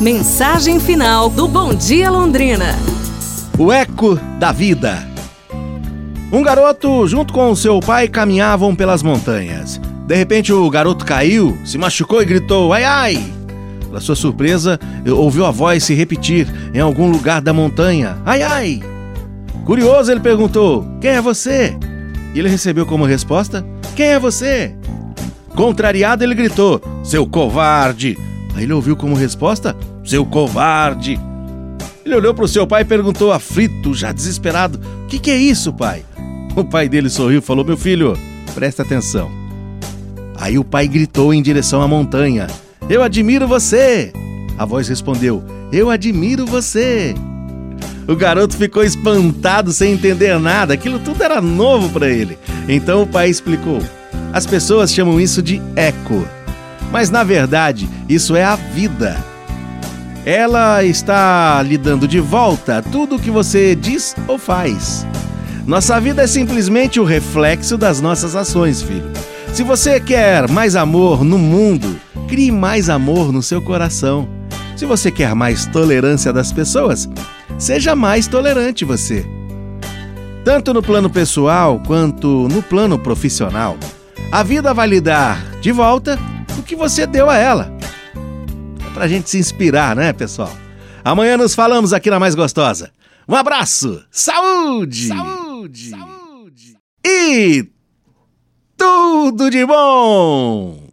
Mensagem final do Bom Dia Londrina. O eco da vida. Um garoto, junto com seu pai, caminhavam pelas montanhas. De repente, o garoto caiu, se machucou e gritou: Ai ai! Para sua surpresa, ouviu a voz se repetir em algum lugar da montanha: Ai ai! Curioso, ele perguntou: Quem é você? E ele recebeu como resposta: Quem é você? Contrariado, ele gritou: Seu covarde! Aí ele ouviu como resposta: Seu covarde! Ele olhou para o seu pai e perguntou, aflito, já desesperado: O que, que é isso, pai? O pai dele sorriu e falou: Meu filho, presta atenção. Aí o pai gritou em direção à montanha: Eu admiro você! A voz respondeu: Eu admiro você! O garoto ficou espantado sem entender nada, aquilo tudo era novo para ele. Então o pai explicou: as pessoas chamam isso de eco. Mas na verdade, isso é a vida. Ela está lhe dando de volta tudo o que você diz ou faz. Nossa vida é simplesmente o reflexo das nossas ações, filho. Se você quer mais amor no mundo, crie mais amor no seu coração. Se você quer mais tolerância das pessoas, seja mais tolerante você. Tanto no plano pessoal quanto no plano profissional a vida vai lhe dar de volta que você deu a ela. É pra gente se inspirar, né, pessoal? Amanhã nos falamos aqui na Mais Gostosa. Um abraço, saúde, saúde, saúde. e tudo de bom!